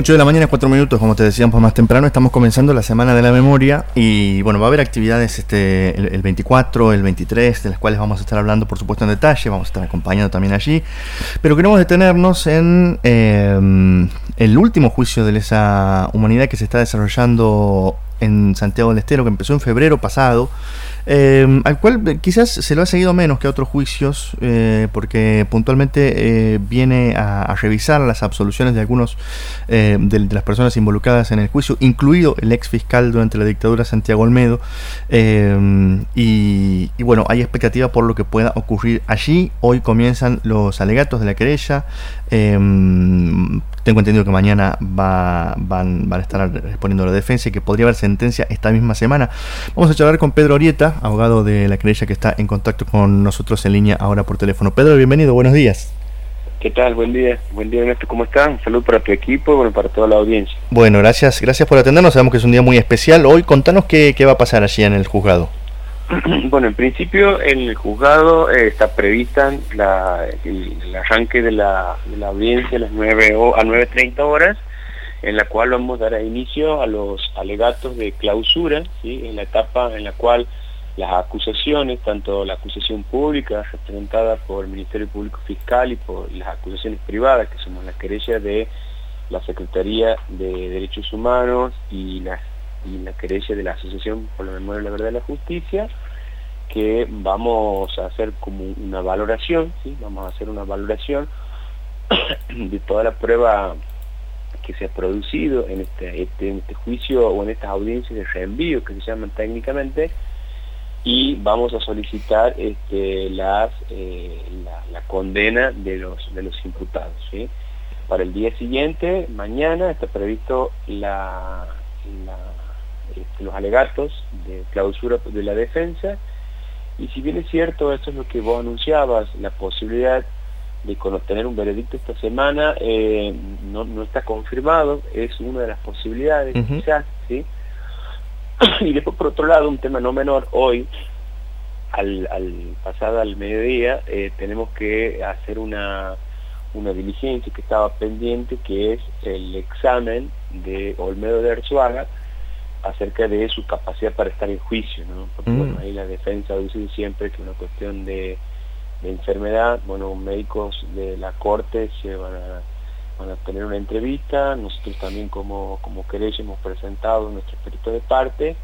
8 de la mañana, 4 minutos, como te decíamos más temprano, estamos comenzando la Semana de la Memoria y bueno, va a haber actividades este, el, 24, el 23, de las cuales vamos a estar hablando por supuesto en detalle, vamos a estar acompañando también allí, pero queremos detenernos en eh, el último juicio de esa humanidad que se está desarrollando en Santiago del Estero, que empezó en febrero pasado, eh, al cual quizás se lo ha seguido menos que a otros juicios, eh, porque puntualmente eh, viene a, revisar las absoluciones de algunos de, las personas involucradas en el juicio, incluido el ex fiscal durante la dictadura Santiago Olmedo. Y, y, bueno, hay expectativa por lo que pueda ocurrir allí. Hoy comienzan los alegatos de la querella. Tengo entendido que mañana va, van, van a estar respondiendo la defensa y que podría haber sentencia esta misma semana. Vamos a charlar con Pedro Orieta, abogado de la querella que está en contacto con nosotros en línea ahora por teléfono. Pedro, bienvenido, buenos días. ¿Qué tal? Buen día. Buen día, Ernesto. ¿Cómo están? Un saludo para tu equipo y bueno, para toda la audiencia. Bueno, gracias gracias por atendernos. Sabemos que es un día muy especial. Hoy contanos qué, qué va a pasar allí en el juzgado. bueno, en principio en el juzgado eh, está prevista la, el, arranque de la, audiencia a las 9 o, a 9.30 horas en la cual vamos a dar inicio a los alegatos de clausura, en la etapa en la cual las acusaciones, tanto la acusación pública representada por el Ministerio Público Fiscal y por las acusaciones privadas, que somos la querella de la Secretaría de Derechos Humanos y la, y la querella de la Asociación por la Memoria, la Verdad y la Justicia, que vamos a hacer como una valoración, ¿sí? vamos a hacer una valoración de toda la prueba que se ha producido en este, este, este juicio o en estas audiencias de reenvío que se llaman técnicamente y vamos a solicitar este, eh, la, condena de los, de los imputados. Para el día siguiente, mañana, está previsto la, este, los alegatos de clausura de la defensa y si bien es cierto, eso es lo que vos anunciabas, la posibilidad de tener un veredicto esta semana eh, no, no, está confirmado, es una de las posibilidades quizás, ¿sí? y después por otro lado, un tema no menor, hoy, al, al pasado al mediodía, eh, tenemos que hacer una, una diligencia que estaba pendiente, que es el examen de Olmedo de Arzuaga acerca de su capacidad para estar en juicio, ¿no? Porque bueno, mm. ahí la defensa dice siempre que una cuestión de de enfermedad, bueno, médicos de la corte se van a, van a tener una entrevista, nosotros también como, como querella hemos presentado nuestro espíritu de parte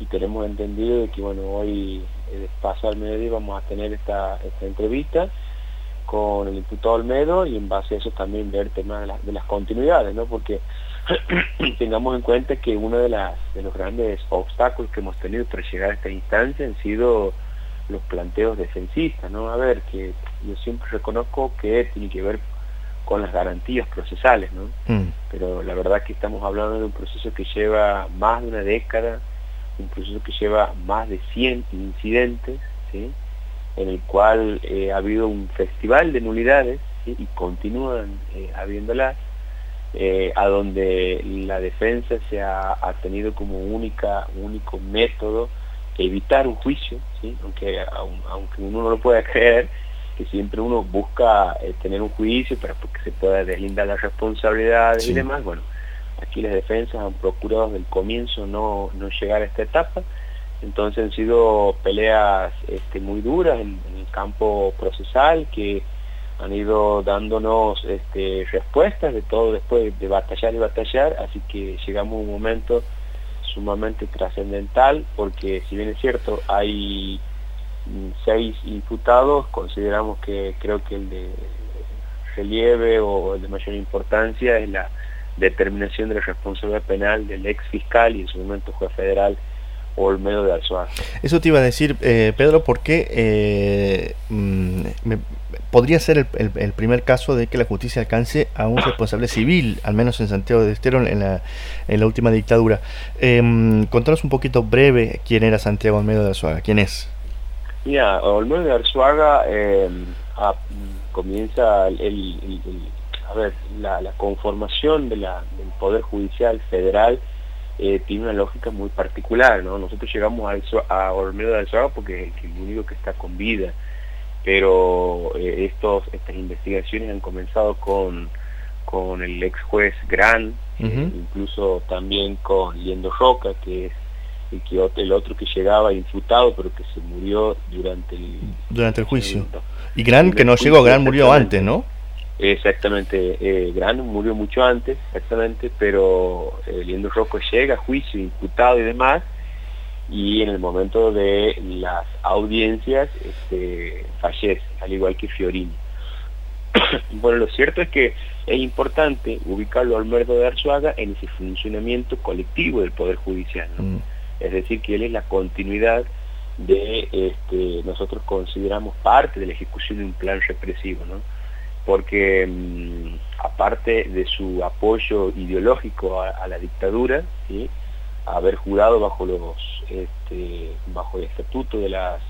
y tenemos entendido de que bueno, hoy eh, paso al mediodía vamos a tener esta, esta entrevista con el imputado Olmedo y en base a eso también ver temas de, de las continuidades, ¿no? Porque tengamos en cuenta que uno de, las, de los grandes obstáculos que hemos tenido para llegar a esta instancia han sido los planteos defensistas, ¿no? A ver, que yo siempre reconozco que tiene que ver con las garantías procesales, ¿no? Mm. Pero la verdad que estamos hablando de un proceso que lleva más de una década, un proceso que lleva más de 100 incidentes, ¿sí? En el cual eh, ha habido un festival de nulidades y continúan eh, habiéndolas, eh, a donde la defensa se ha, ha tenido como única, único método evitar un juicio, ¿sí? aunque, aunque uno no lo pueda creer, que siempre uno busca eh, tener un juicio para que se pueda deslindar las responsabilidades y demás. Bueno, aquí las defensas han procurado desde el comienzo no, no llegar a esta etapa, entonces han sido peleas este, muy duras en, el campo procesal que han ido dándonos este, respuestas de todo después de batallar y batallar, así que llegamos a un momento sumamente trascendental porque si bien es cierto hay mm, seis imputados, consideramos que creo que el de relieve o el de mayor importancia es la determinación de la responsabilidad penal del ex fiscal y en su momento juez federal Olmedo de Alzuar. Eso te iba a decir, eh, Pedro, porque eh, mm, podría ser el, primer caso de que la justicia alcance a un responsable civil, al menos en Santiago de Estero en la, en la última dictadura. Eh, contanos un poquito breve quién era Santiago Olmedo de Arzuaga, quién es. Mira, Olmedo de Arzuaga em, comienza el, a ver, la, conformación del Poder Judicial Federal eh, tiene una lógica muy particular, ¿no? Nosotros llegamos a, a Olmedo de Arzuaga porque es el único que está con vida pero eh, estos, estas investigaciones han comenzado con, con el ex juez Gran, eh, incluso también con Liendo Roca, que es el, que, el otro que llegaba imputado, pero que se murió durante el, durante el juicio. y Gran, que no llegó, Gran murió antes, ¿no? Exactamente, eh, Gran murió mucho antes, exactamente, pero eh, Liendo Rocco llega a juicio, imputado y demás, y en el momento de las audiencias este, al igual que Fiorini. bueno, lo cierto es que es importante ubicarlo al Almerdo de Arzuaga en ese funcionamiento colectivo del Poder Judicial. Mm. Es decir, que él es la continuidad de, este, nosotros consideramos parte de la ejecución de un plan represivo, ¿no? porque mm, aparte de su apoyo ideológico a, la dictadura, ¿sí? haber jurado bajo los este, bajo el estatuto de las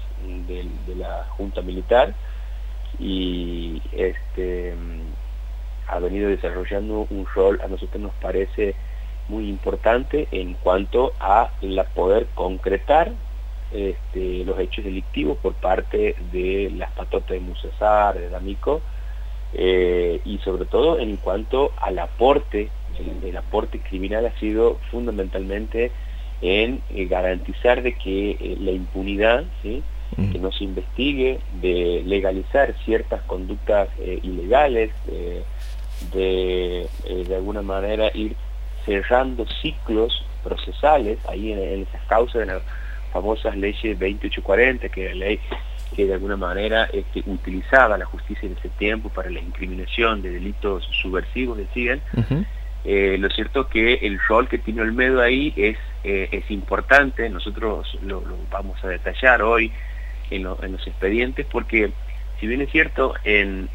de la Junta Militar, y este, ha venido desarrollando un rol, a nosotros nos parece muy importante en cuanto a la poder concretar este, los hechos delictivos por parte de las patotas de Musesar, de D'Amico, eh, y sobre todo en cuanto al aporte, el, aporte criminal ha sido fundamentalmente en eh, garantizar de que eh, la impunidad. Que no se investigue, de legalizar ciertas conductas eh, ilegales, de eh, de alguna manera ir cerrando ciclos procesales, ahí en, esas causas de las famosas leyes 2840, que es la ley que de alguna manera este, utilizaba la justicia en ese tiempo para la incriminación de delitos subversivos, decían. Eh, lo cierto es que el rol que tiene Olmedo ahí es, es importante, nosotros lo, vamos a detallar hoy en, los expedientes, porque si bien es cierto, en,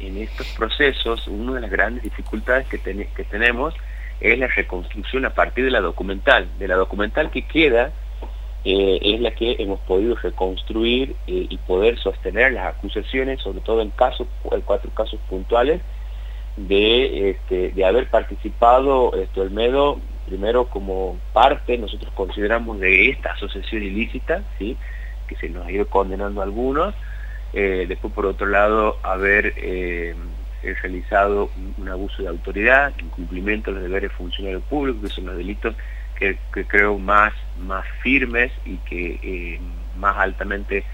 estos procesos una de las grandes dificultades que, tenemos es la reconstrucción a partir de la documental. De la documental que queda eh, es la que hemos podido reconstruir eh, y poder sostener las acusaciones, sobre todo en casos, en cuatro casos puntuales, de, este, de haber participado esto, el MEDO, primero como parte, nosotros consideramos de esta asociación ilícita, ¿sí? Que se nos ha ido condenando algunos, eh, después por otro lado haber eh, realizado un, abuso de autoridad, incumplimiento de los deberes funcionarios públicos, que son los delitos que, creo más, más firmes y que eh, más altamente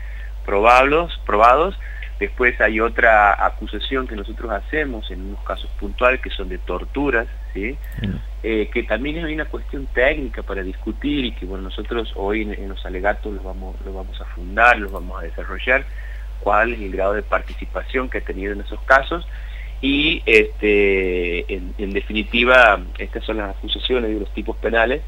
probables, probados. Después hay otra acusación que nosotros hacemos en unos casos puntuales que son de torturas, ¿sí? Mm. Eh, que también hay una cuestión técnica para discutir y que bueno, nosotros hoy en, los alegatos los vamos, los vamos a fundar, los vamos a desarrollar, cuál es el grado de participación que ha tenido en esos casos y este, en, definitiva estas son las acusaciones de los tipos penales,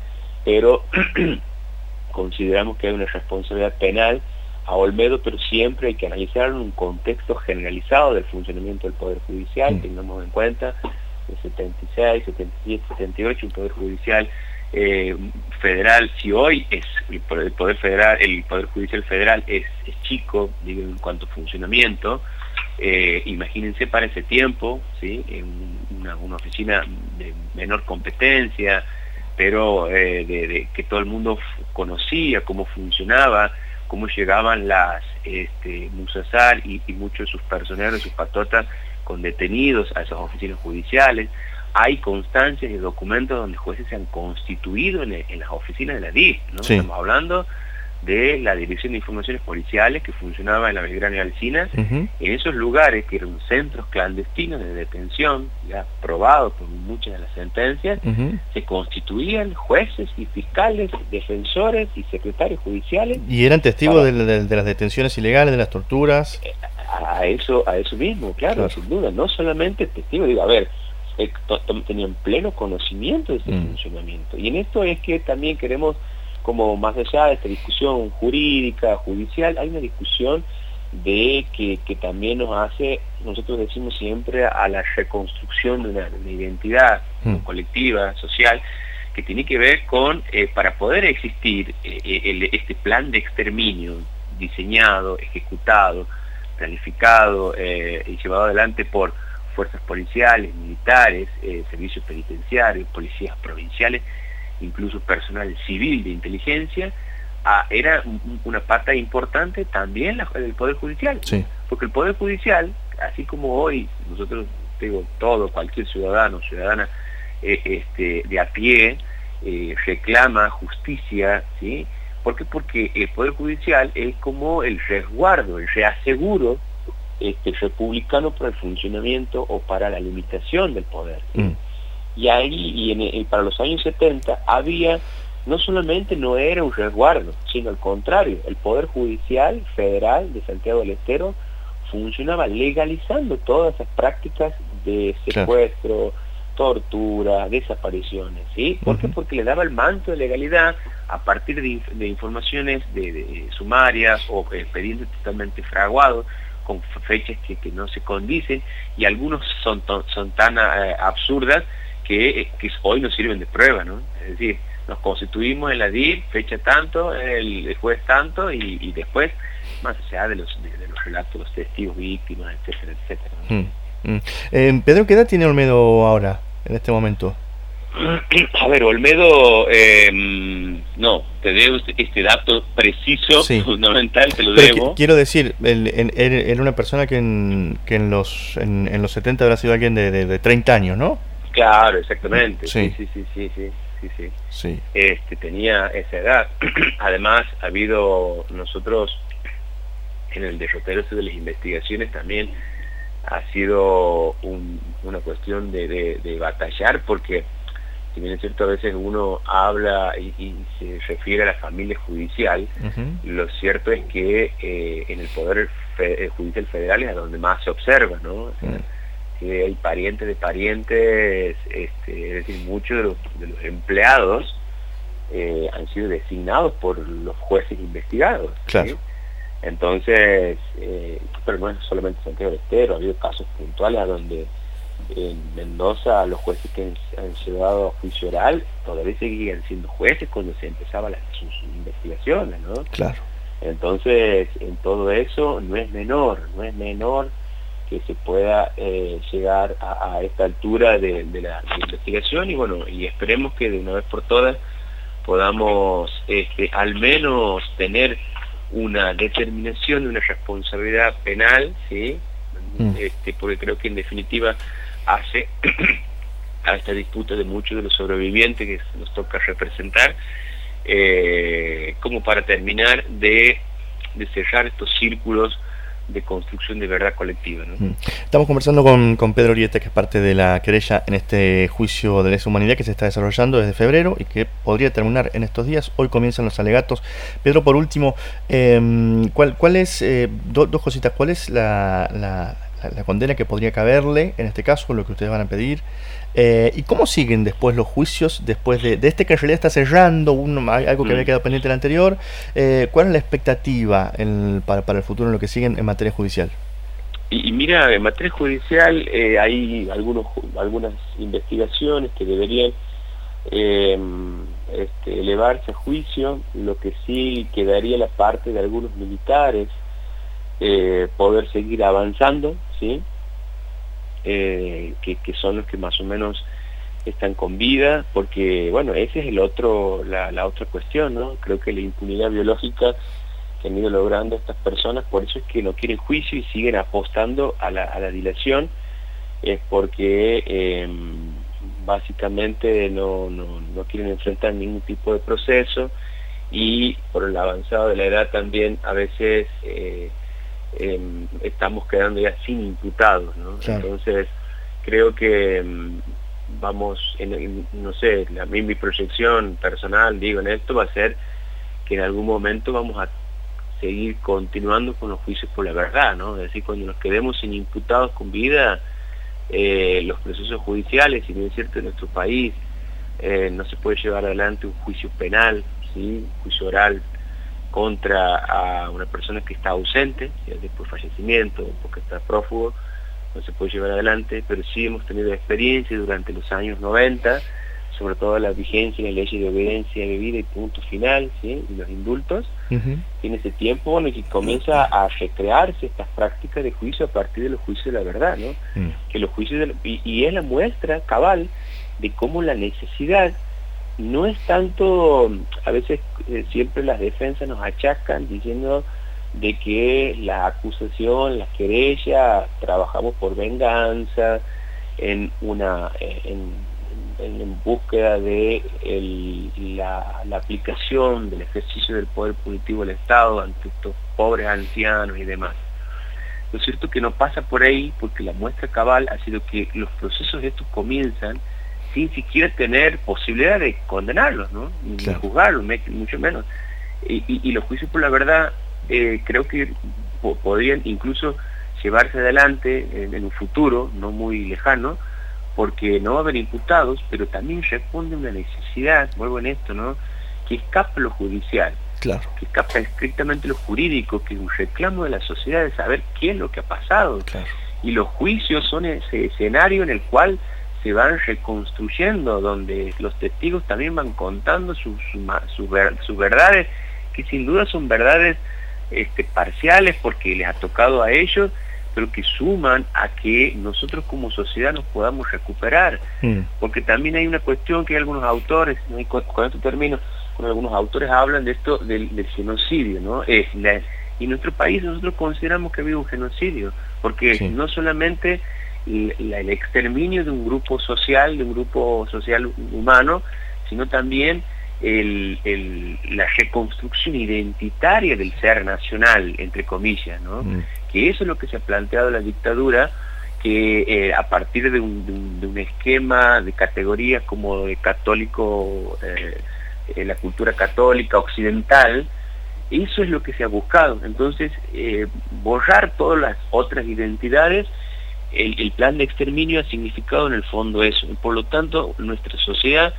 pero consideramos que hay una responsabilidad penal a Olmedo, pero siempre hay que analizar en un contexto generalizado del funcionamiento del Poder Judicial, mm. tengamos en cuenta 76, 77, 78, un poder judicial eh, federal, si hoy es el poder federal, el poder judicial federal es, chico, digo, en cuanto a funcionamiento, eh, imagínense para ese tiempo, ¿sí? en una, oficina de menor competencia, pero eh, de, que todo el mundo conocía cómo funcionaba, cómo llegaban las este, Musasar y, y muchos de sus personeros, sus patotas, con detenidos a esas oficinas judiciales. Hay constancias y documentos donde jueces se han constituido en, las oficinas de la DIF. ¿no? Estamos hablando de la Dirección de Informaciones Policiales que funcionaba en la Belgrano y Alcina, en esos lugares que eran centros clandestinos de detención, ya probados por muchas de las sentencias, se constituían jueces y fiscales, defensores y secretarios judiciales. ¿Y eran testigos de, las detenciones ilegales, de las torturas? Eh, a eso, a eso mismo, claro, sin duda, no solamente testigo, digo, a ver, eh, tenían pleno conocimiento de ese mm. funcionamiento. Y en esto es que también queremos, como más allá de esta discusión jurídica, judicial, hay una discusión de que, que también nos hace, nosotros decimos siempre, a la reconstrucción de una, identidad mm. colectiva, social, que tiene que ver con, eh, para poder existir eh, este plan de exterminio diseñado, ejecutado, planificado eh, y llevado adelante por fuerzas policiales, militares, servicios penitenciarios, policías provinciales, incluso personal civil de inteligencia, ah, era una parte importante también la, del Poder Judicial. Porque el Poder Judicial, así como hoy nosotros digo todo, cualquier ciudadano, ciudadana eh, este, de a pie, eh, reclama justicia, ¿sí? ¿Por qué? Porque el Poder Judicial es como el resguardo, el reaseguro este, republicano para el funcionamiento o para la limitación del poder. Mm. Y ahí, y para los años 70, había, no solamente no era un resguardo, sino al contrario, el Poder Judicial Federal de Santiago del Estero funcionaba legalizando todas esas prácticas de secuestro, tortura, desapariciones, ¿sí? ¿Por qué? Porque le daba el manto de legalidad a partir de, informaciones de, sumarias o expedientes totalmente fraguados con fechas que, no se condicen y algunos son, son tan eh, absurdas que, hoy nos sirven de prueba, ¿no? Es decir, nos constituimos en la fecha tanto, el, juez tanto y, después, más allá de los, de, los relatos, los testigos, víctimas, etcétera, etcétera. Mm, mm. Eh, Pedro, ¿qué edad tiene Olmedo ahora, en este momento? A ver, Olmedo, em, no, te debo este, este dato preciso, fundamental, te lo debo. quiero decir, era una persona que en, que en los en, los 70 habrá sido alguien de, de, 30 años, ¿no? Claro, exactamente. Sí, sí, sí, sí, sí. sí, sí. Este, tenía esa edad. Además, ha habido nosotros en el derrotero de las investigaciones también ha sido una cuestión de, de batallar porque si bien es cierto a veces uno habla y, se refiere a la familia judicial, lo cierto es que eh, en el Poder eh, Judicial Federal es a donde más se observa, ¿no? Que hay parientes de parientes, este, es decir, muchos de los, empleados eh, han sido designados por los jueces investigados. Entonces, pero no es solamente Santiago del Estero, ha habido casos puntuales a donde en Mendoza los jueces que han, llevado a juicio oral todavía seguían siendo jueces cuando se empezaban sus investigaciones, ¿no? Claro. Entonces, en todo eso no es menor, no es menor que se pueda eh, llegar a, esta altura de, la investigación y bueno, y esperemos que de una vez por todas podamos este, al menos tener una determinación, una responsabilidad penal, ¿sí? Mm. Este, porque creo que en definitiva hace a esta disputa de muchos de los sobrevivientes que nos toca representar, eh, como para terminar de, de cerrar estos círculos de construcción de verdad colectiva. Mm. Estamos conversando con, con Pedro Oriete, que es parte de la querella en este juicio de lesa humanidad que se está desarrollando desde febrero y que podría terminar en estos días. Hoy comienzan los alegatos. Pedro, por último, eh, ¿cuál, cuál es, eh, dos cositas, cuál es la, condena que podría caberle, en este caso, lo que ustedes van a pedir. Eh, ¿Y cómo siguen después los juicios, después de, este que en realidad está cerrando, algo que había mm. quedado pendiente el anterior? Eh, ¿Cuál es la expectativa para, para el futuro en lo que siguen en materia judicial? Y, mira, en materia judicial eh, hay algunos, algunas investigaciones que deberían este, elevarse a juicio, lo que sí quedaría la parte de algunos militares eh, poder seguir avanzando, ¿sí? Eh, que, son los que más o menos están con vida, porque, bueno, ese es el otro, la, otra cuestión, ¿no? Creo que la impunidad biológica que han ido logrando estas personas, por eso es que no quieren juicio y siguen apostando a la, dilación, es porque em, básicamente no, no, quieren enfrentar ningún tipo de proceso y por el avanzado de la edad también a veces eh, Em, estamos quedando ya sin imputados, ¿no? Entonces, creo que em, vamos, en, no sé, la, mi proyección personal, digo, en esto va a ser que en algún momento vamos a seguir continuando con los juicios por la verdad, ¿no? Es decir, cuando nos quedemos sin imputados con vida, eh, los procesos judiciales, si bien es cierto en nuestro país, eh, no se puede llevar adelante un juicio penal, ¿sí? un juicio oral contra a una persona que está ausente, ya por fallecimiento, porque está prófugo, no se puede llevar adelante, pero sí hemos tenido experiencia durante los años 90, sobre todo la vigencia en la ley de obediencia de vida y punto final, ¿sí? y los indultos, en ese tiempo bueno, que comienza a recrearse estas prácticas de juicio a partir de los juicios de la verdad, ¿no? Mm. que los juicios y, y es la muestra cabal de cómo la necesidad no es tanto, a veces eh, siempre las defensas nos achacan diciendo de que la acusación, la querella, trabajamos por venganza, en una en, búsqueda de la, la, aplicación del ejercicio del poder punitivo del Estado ante estos pobres ancianos y demás. Lo cierto que no pasa por ahí porque la muestra cabal ha sido que los procesos estos comienzan sin siquiera tener posibilidad de condenarlos, ¿no? ni juzgarlos, mucho menos. Y, los juicios por la verdad eh, creo que podrían incluso llevarse adelante en, un futuro no muy lejano, porque no va a haber imputados, pero también responde una necesidad, vuelvo en esto, ¿no? que escapa lo judicial, claro. que escapa estrictamente lo jurídico, que es un reclamo de la sociedad de saber qué es lo que ha pasado. Y los juicios son ese escenario en el cual se van reconstruyendo, donde los testigos también van contando sus, sus, verdades, que sin duda son verdades este, parciales porque les ha tocado a ellos, pero que suman a que nosotros como sociedad nos podamos recuperar. Mm. Porque también hay una cuestión que hay algunos autores, con, esto termino, con algunos autores hablan de esto del, genocidio, ¿no? Es y en nuestro país nosotros consideramos que ha habido un genocidio, porque no solamente el, exterminio de un grupo social, de un grupo social humano, sino también la reconstrucción identitaria del ser nacional, entre comillas, ¿no? Mm. que eso es lo que se ha planteado la dictadura, que eh, a partir de un, esquema de categorías como de católico, eh, la cultura católica occidental, eso es lo que se ha buscado. Entonces, eh, borrar todas las otras identidades el, plan de exterminio ha significado en el fondo eso. Por lo tanto, nuestra sociedad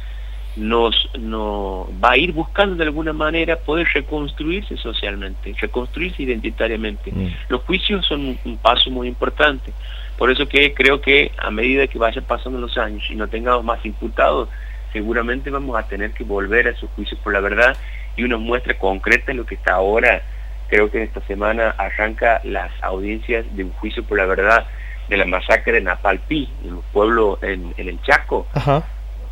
nos no, va a ir buscando de alguna manera poder reconstruirse socialmente, reconstruirse identitariamente. Mm. Los juicios son un, paso muy importante. Por eso que creo que a medida que vayan pasando los años y no tengamos más imputados, seguramente vamos a tener que volver a esos juicios por la verdad y una muestra concreta en lo que está ahora. Creo que en esta semana arranca las audiencias de un juicio por la verdad de la masacre de Napalpí, en un pueblo en, el Chaco,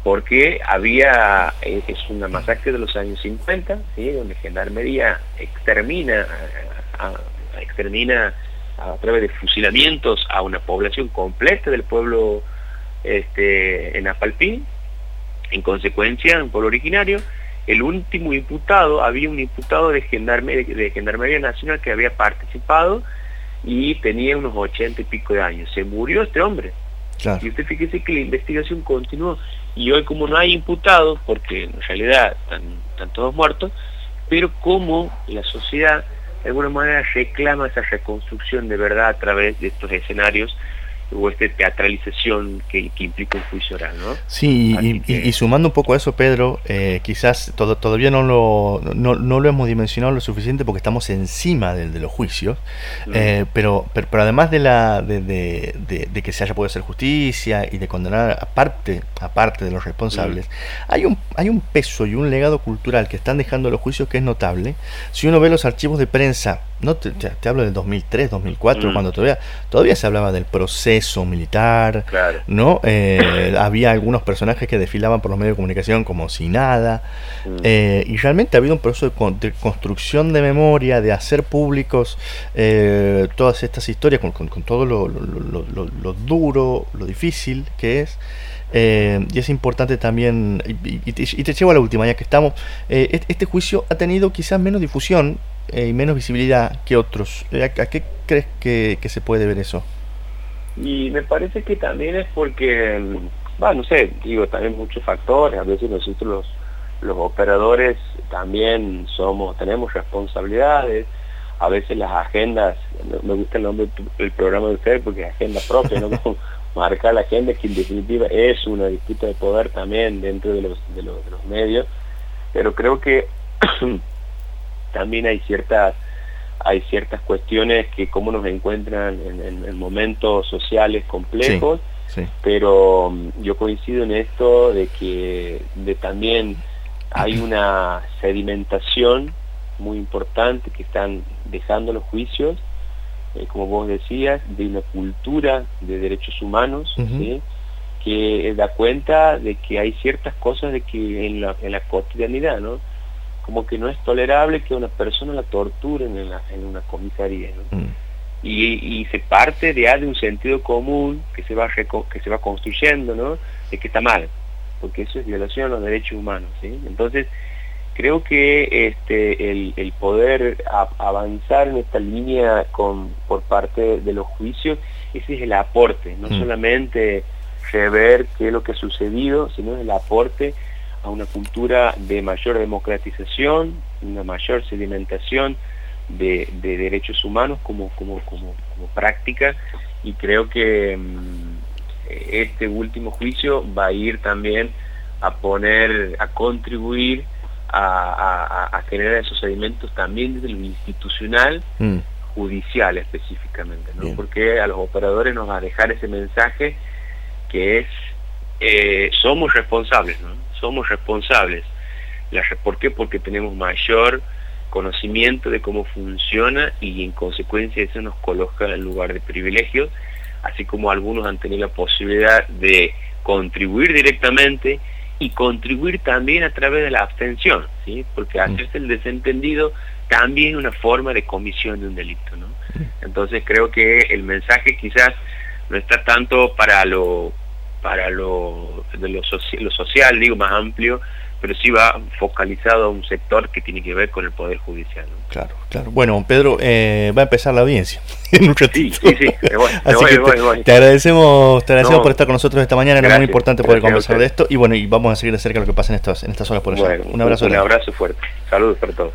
porque había, eh, es una masacre de los años 50, ¿sí? donde Gendarmería extermina, a, extermina a través de fusilamientos a una población completa del pueblo este, en Napalpí, en consecuencia, un pueblo originario, el último imputado, había un imputado de Gendarmería, de Gendarmería Nacional que había participado y tenía unos ochenta y pico de años. Se murió este hombre. Y usted fíjese que la investigación continuó. Y hoy como no hay imputados, porque en realidad están, están todos muertos, pero como la sociedad de alguna manera reclama esa reconstrucción de verdad a través de estos escenarios o esta teatralización que, implica un juicio oral, ¿no? Sí, y, sumando un poco a eso, Pedro, eh, quizás todavía no lo, no, lo hemos dimensionado lo suficiente porque estamos encima del, de los juicios, mm. eh, pero, pero, además de, la, de, de, que se haya podido hacer justicia y de condenar aparte, aparte de los responsables, mm. hay, un, hay un peso y un legado cultural que están dejando los juicios que es notable. Si uno ve los archivos de prensa no te, te, hablo del 2003, 2004, mm. cuando todavía todavía se hablaba del proceso militar, ¿no? Eh, había algunos personajes que desfilaban por los medios de comunicación como si nada, mm. eh, y realmente ha habido un proceso de, construcción de memoria, de hacer públicos eh, todas estas historias con, todo lo, duro, lo difícil que es. y es importante también, y, te, llevo a la última, ya que estamos, este juicio ha tenido quizás menos difusión eh, y menos visibilidad que otros. Eh, ¿A, qué crees que, se puede ver eso? Y me parece que también es porque, bueno, no sé, digo, también muchos factores, a veces nosotros los, los operadores también somos, tenemos responsabilidades, a veces las agendas, me gusta el nombre del programa de usted porque es agenda propia, ¿no? marcar la agenda que en definitiva es una disputa de poder también dentro de los, de los, de los medios, pero creo que también hay ciertas hay ciertas cuestiones que como nos encuentran en, momentos sociales complejos, pero mm, yo coincido en esto de que de también hay una sedimentación muy importante que están dejando los juicios, eh, como vos decías, de una cultura de derechos humanos, que da cuenta de que hay ciertas cosas de que en la, en la cotidianidad, ¿no? Como que no es tolerable que una persona la torturen en, en una comisaría. Mm. y, se parte de, de un sentido común que se va que se va construyendo, ¿no? De que está mal, porque eso es violación a los derechos humanos, ¿sí? Entonces, creo que este, el, poder avanzar en esta línea con, por parte de los juicios, ese es el aporte, no mm. solamente rever qué es lo que ha sucedido, sino el aporte a una cultura de mayor democratización, una mayor sedimentación de, derechos humanos como, como, como, práctica y creo que mm, este último juicio va a ir también a poner, a contribuir a, generar esos sedimentos también desde lo institucional, mm. judicial específicamente, ¿no? porque a los operadores nos va a dejar ese mensaje que es, eh, somos responsables, ¿no? Somos responsables. ¿Por qué? Porque tenemos mayor conocimiento de cómo funciona y en consecuencia eso nos coloca en lugar de privilegios, así como algunos han tenido la posibilidad de contribuir directamente y contribuir también a través de la abstención, ¿sí? porque mm. hacerse el desentendido también es una forma de comisión de un delito. ¿no? Mm. Entonces creo que el mensaje quizás no está tanto para lo para lo, de lo, lo social, digo, más amplio, pero sí va focalizado a un sector que tiene que ver con el Poder Judicial. Claro, claro. Bueno, Pedro, eh, va a empezar la audiencia en un ratito. Sí, sí, sí. voy, Así que te, agradecemos, te agradecemos por estar con nosotros esta mañana, era muy importante poder conversar de esto y bueno, y vamos a seguir de cerca lo que pasa en estas, en estas horas por allá. un abrazo. Un, un abrazo fuerte. Saludos para todos.